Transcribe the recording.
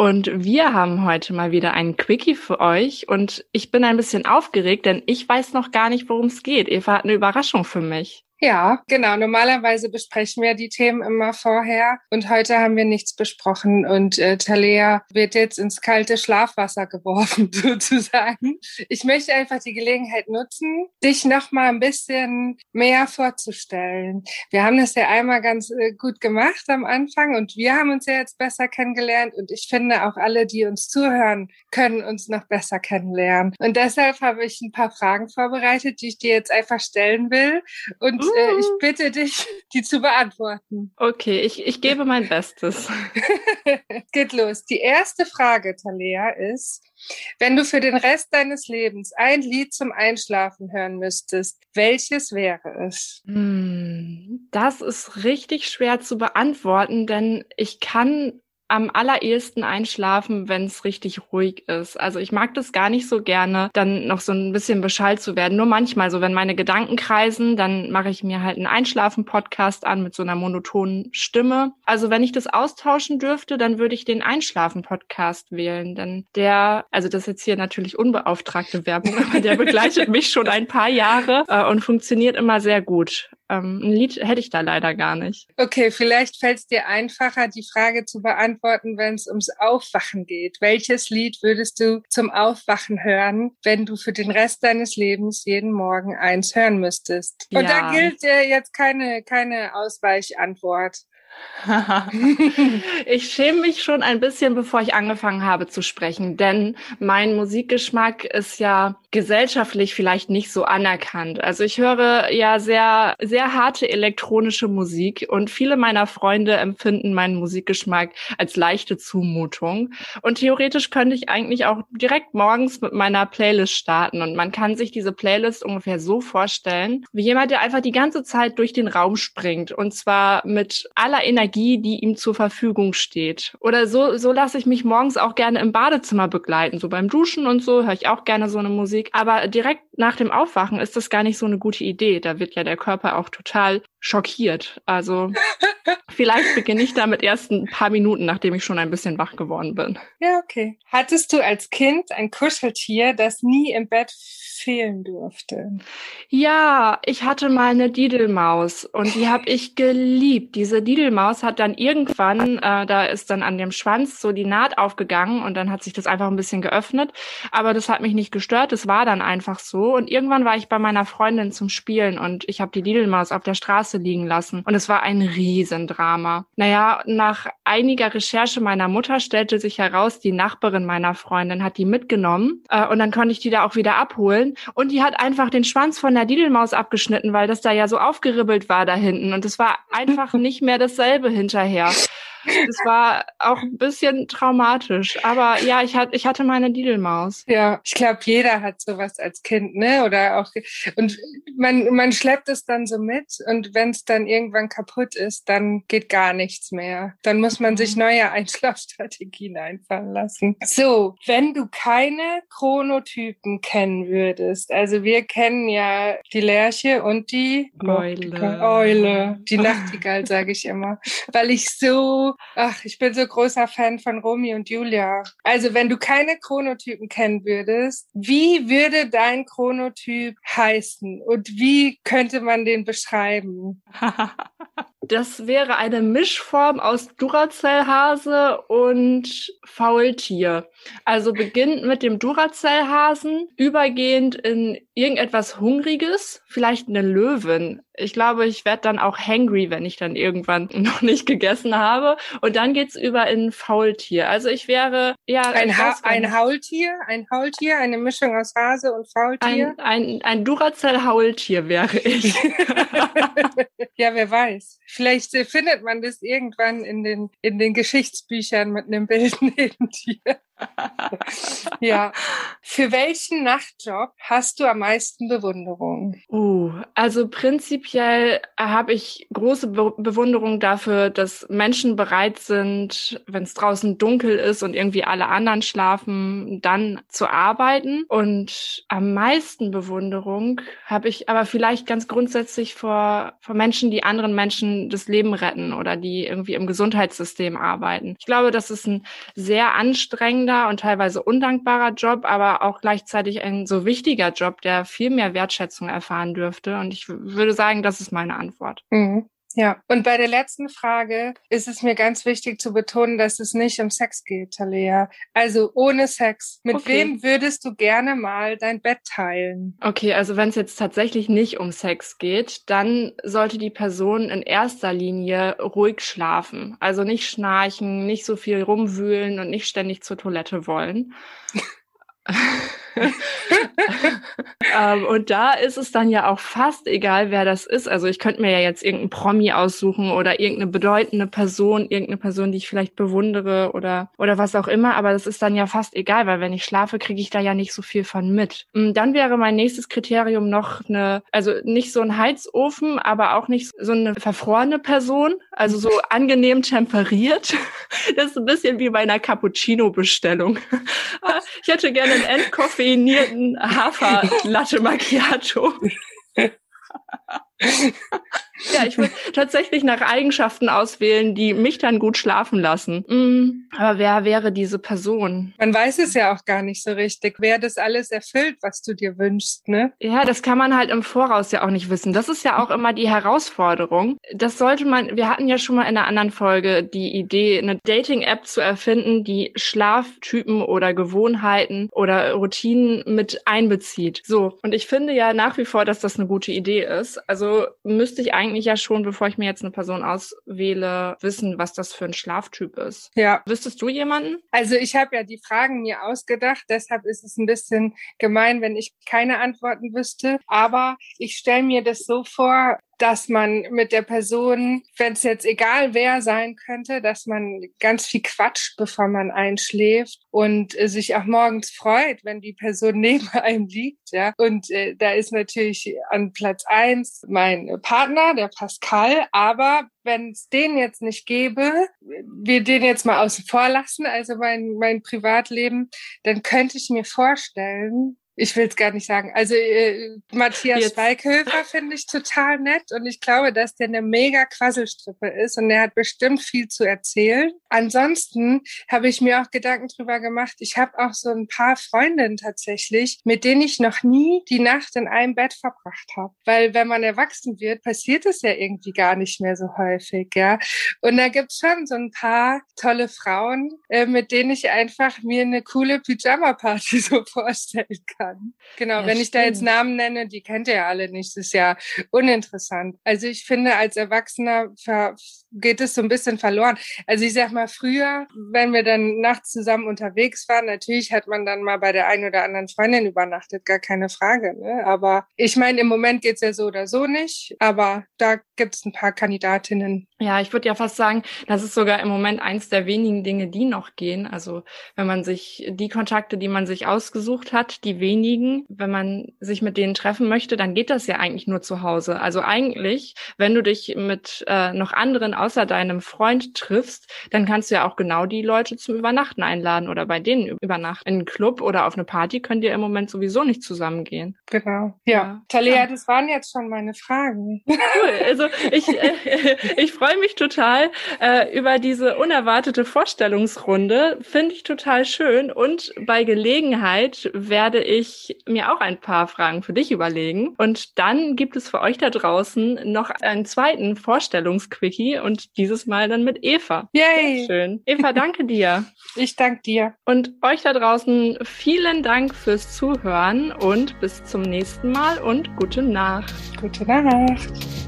Und wir haben heute mal wieder einen Quickie für euch und ich bin ein bisschen aufgeregt, denn ich weiß noch gar nicht, worum es geht. Eva hat eine Überraschung für mich. Ja, genau. Normalerweise besprechen wir die Themen immer vorher und heute haben wir nichts besprochen und äh, Talea wird jetzt ins kalte Schlafwasser geworfen sozusagen. Ich möchte einfach die Gelegenheit nutzen, dich noch mal ein bisschen mehr vorzustellen. Wir haben das ja einmal ganz äh, gut gemacht am Anfang und wir haben uns ja jetzt besser kennengelernt und ich finde auch alle, die uns zuhören, können uns noch besser kennenlernen. Und deshalb habe ich ein paar Fragen vorbereitet, die ich dir jetzt einfach stellen will und äh, ich bitte dich, die zu beantworten. Okay, ich, ich gebe mein Bestes. Geht los. Die erste Frage, Talea, ist, wenn du für den Rest deines Lebens ein Lied zum Einschlafen hören müsstest, welches wäre es? Hm, das ist richtig schwer zu beantworten, denn ich kann am allerersten einschlafen, wenn es richtig ruhig ist. Also ich mag das gar nicht so gerne, dann noch so ein bisschen beschallt zu werden. Nur manchmal, so wenn meine Gedanken kreisen, dann mache ich mir halt einen Einschlafen-Podcast an mit so einer monotonen Stimme. Also wenn ich das austauschen dürfte, dann würde ich den Einschlafen-Podcast wählen. Denn der, also das ist jetzt hier natürlich unbeauftragte Werbung, aber der begleitet mich schon ein paar Jahre äh, und funktioniert immer sehr gut. Ähm, ein Lied hätte ich da leider gar nicht. Okay, vielleicht fällt es dir einfacher, die Frage zu beantworten, wenn es ums Aufwachen geht. Welches Lied würdest du zum Aufwachen hören, wenn du für den Rest deines Lebens jeden Morgen eins hören müsstest? Ja. Und da gilt äh, jetzt keine, keine Ausweichantwort. ich schäme mich schon ein bisschen, bevor ich angefangen habe zu sprechen, denn mein Musikgeschmack ist ja gesellschaftlich vielleicht nicht so anerkannt. Also ich höre ja sehr, sehr harte elektronische Musik und viele meiner Freunde empfinden meinen Musikgeschmack als leichte Zumutung. Und theoretisch könnte ich eigentlich auch direkt morgens mit meiner Playlist starten und man kann sich diese Playlist ungefähr so vorstellen, wie jemand, der einfach die ganze Zeit durch den Raum springt und zwar mit aller Energie, die ihm zur Verfügung steht. Oder so, so lasse ich mich morgens auch gerne im Badezimmer begleiten. So beim Duschen und so höre ich auch gerne so eine Musik. Aber direkt nach dem Aufwachen ist das gar nicht so eine gute Idee. Da wird ja der Körper auch total schockiert. Also vielleicht beginne ich damit erst ein paar Minuten, nachdem ich schon ein bisschen wach geworden bin. Ja, okay. Hattest du als Kind ein Kuscheltier, das nie im Bett fehlen durfte? Ja, ich hatte mal eine Didelmaus und die habe ich geliebt. Diese Didelmaus hat dann irgendwann, äh, da ist dann an dem Schwanz so die Naht aufgegangen und dann hat sich das einfach ein bisschen geöffnet. Aber das hat mich nicht gestört. Das war dann einfach so. Und irgendwann war ich bei meiner Freundin zum Spielen und ich habe die Didelmaus auf der Straße liegen lassen. Und es war ein Riesendrama. Naja, nach einiger Recherche meiner Mutter stellte sich heraus, die Nachbarin meiner Freundin hat die mitgenommen äh, und dann konnte ich die da auch wieder abholen. Und die hat einfach den Schwanz von der Didelmaus abgeschnitten, weil das da ja so aufgeribbelt war da hinten. Und es war einfach nicht mehr dasselbe hinterher. Das war auch ein bisschen traumatisch. Aber ja, ich, hatte ich hatte meine Didelmaus. Ja, ich glaube, jeder hat sowas als Kind, ne? Oder auch und man, man schleppt es dann so mit und wenn es dann irgendwann kaputt ist, dann geht gar nichts mehr. Dann muss man sich mhm. neue Einschlafstrategien einfallen lassen. So, wenn du keine Chronotypen kennen würdest, also wir kennen ja die Lerche und die Eule. Eule, die Nachtigall, sage ich immer, weil ich so ach, ich bin so großer Fan von Romy und Julia. Also, wenn du keine Chronotypen kennen würdest, wie würde dein Chronotyp heißen und wie könnte man den beschreiben? Das wäre eine Mischform aus Duracell-Hase und Faultier. Also beginnt mit dem Duracell-Hasen, übergehend in irgendetwas Hungriges, vielleicht eine Löwin. Ich glaube, ich werde dann auch hangry, wenn ich dann irgendwann noch nicht gegessen habe. Und dann geht's über in Faultier. Also ich wäre ja ein, ha ein Haultier, ein Haultier, eine Mischung aus Hase und Faultier. Ein, ein, ein Duracell-Haultier wäre ich. ja, wer weiß. Vielleicht findet man das irgendwann in den, in den Geschichtsbüchern mit einem Bild neben dir. ja. Für welchen Nachtjob hast du am meisten Bewunderung? Uh, also prinzipiell habe ich große Be Bewunderung dafür, dass Menschen bereit sind, wenn es draußen dunkel ist und irgendwie alle anderen schlafen, dann zu arbeiten. Und am meisten Bewunderung habe ich aber vielleicht ganz grundsätzlich vor, vor Menschen, die anderen Menschen das Leben retten oder die irgendwie im Gesundheitssystem arbeiten. Ich glaube, das ist ein sehr anstrengender und teilweise undankbarer Job, aber auch gleichzeitig ein so wichtiger Job, der viel mehr Wertschätzung erfahren dürfte. Und ich würde sagen, das ist meine Antwort. Mhm. Ja, und bei der letzten Frage ist es mir ganz wichtig zu betonen, dass es nicht um Sex geht, Talia. Also ohne Sex. Mit okay. wem würdest du gerne mal dein Bett teilen? Okay, also wenn es jetzt tatsächlich nicht um Sex geht, dann sollte die Person in erster Linie ruhig schlafen. Also nicht schnarchen, nicht so viel rumwühlen und nicht ständig zur Toilette wollen. ähm, und da ist es dann ja auch fast egal, wer das ist. Also ich könnte mir ja jetzt irgendeinen Promi aussuchen oder irgendeine bedeutende Person, irgendeine Person, die ich vielleicht bewundere oder, oder was auch immer. Aber das ist dann ja fast egal, weil wenn ich schlafe, kriege ich da ja nicht so viel von mit. Mm, dann wäre mein nächstes Kriterium noch eine, also nicht so ein Heizofen, aber auch nicht so eine verfrorene Person, also so angenehm temperiert. Das ist ein bisschen wie bei einer Cappuccino-Bestellung. Ich hätte gerne einen entkoffeinierten Hafer-Latte Macchiato. ja, ich würde tatsächlich nach Eigenschaften auswählen, die mich dann gut schlafen lassen. Mm, aber wer wäre diese Person? Man weiß es ja auch gar nicht so richtig, wer das alles erfüllt, was du dir wünschst, ne? Ja, das kann man halt im Voraus ja auch nicht wissen. Das ist ja auch immer die Herausforderung. Das sollte man, wir hatten ja schon mal in einer anderen Folge die Idee, eine Dating-App zu erfinden, die Schlaftypen oder Gewohnheiten oder Routinen mit einbezieht. So. Und ich finde ja nach wie vor, dass das eine gute Idee ist. Also also müsste ich eigentlich ja schon, bevor ich mir jetzt eine Person auswähle, wissen, was das für ein Schlaftyp ist. Ja. Wüsstest du jemanden? Also ich habe ja die Fragen mir ausgedacht, deshalb ist es ein bisschen gemein, wenn ich keine Antworten wüsste. Aber ich stelle mir das so vor, dass man mit der Person, wenn es jetzt egal wer sein könnte, dass man ganz viel quatscht, bevor man einschläft und äh, sich auch morgens freut, wenn die Person neben einem liegt. Ja, und äh, da ist natürlich an Platz eins mein Partner, der Pascal. Aber wenn es den jetzt nicht gäbe, wir den jetzt mal außen vor lassen, also mein mein Privatleben, dann könnte ich mir vorstellen, ich will es gar nicht sagen. Also äh, Matthias Jetzt. Schweighöfer finde ich total nett und ich glaube, dass der eine mega Quasselstrippe ist und der hat bestimmt viel zu erzählen. Ansonsten habe ich mir auch Gedanken drüber gemacht. Ich habe auch so ein paar Freundinnen tatsächlich, mit denen ich noch nie die Nacht in einem Bett verbracht habe. Weil wenn man erwachsen wird, passiert es ja irgendwie gar nicht mehr so häufig, ja. Und da gibt's schon so ein paar tolle Frauen, äh, mit denen ich einfach mir eine coole Pyjama-Party so vorstellen kann kann. Genau, ja, wenn ich da jetzt Namen nenne, die kennt ihr ja alle nicht, das ist ja uninteressant. Also ich finde, als Erwachsener geht es so ein bisschen verloren. Also ich sag mal, früher, wenn wir dann nachts zusammen unterwegs waren, natürlich hat man dann mal bei der einen oder anderen Freundin übernachtet, gar keine Frage. Ne? Aber ich meine, im Moment geht's ja so oder so nicht, aber da gibt's ein paar Kandidatinnen. Ja, ich würde ja fast sagen, das ist sogar im Moment eins der wenigen Dinge, die noch gehen. Also wenn man sich die Kontakte, die man sich ausgesucht hat, die wenigen. Wenn man sich mit denen treffen möchte, dann geht das ja eigentlich nur zu Hause. Also eigentlich, wenn du dich mit äh, noch anderen außer deinem Freund triffst, dann kannst du ja auch genau die Leute zum Übernachten einladen oder bei denen übernachten. In einen Club oder auf eine Party könnt ihr im Moment sowieso nicht zusammengehen. Genau. Ja. ja. Talia, das waren jetzt schon meine Fragen. Cool. Also ich, äh, ich freue mich total äh, über diese unerwartete Vorstellungsrunde. Finde ich total schön. Und bei Gelegenheit werde ich ich mir auch ein paar Fragen für dich überlegen. Und dann gibt es für euch da draußen noch einen zweiten Vorstellungsquickie und dieses Mal dann mit Eva. Yay! Schön. Eva, danke dir. Ich danke dir. Und euch da draußen vielen Dank fürs Zuhören und bis zum nächsten Mal und gute Nacht. Gute Nacht.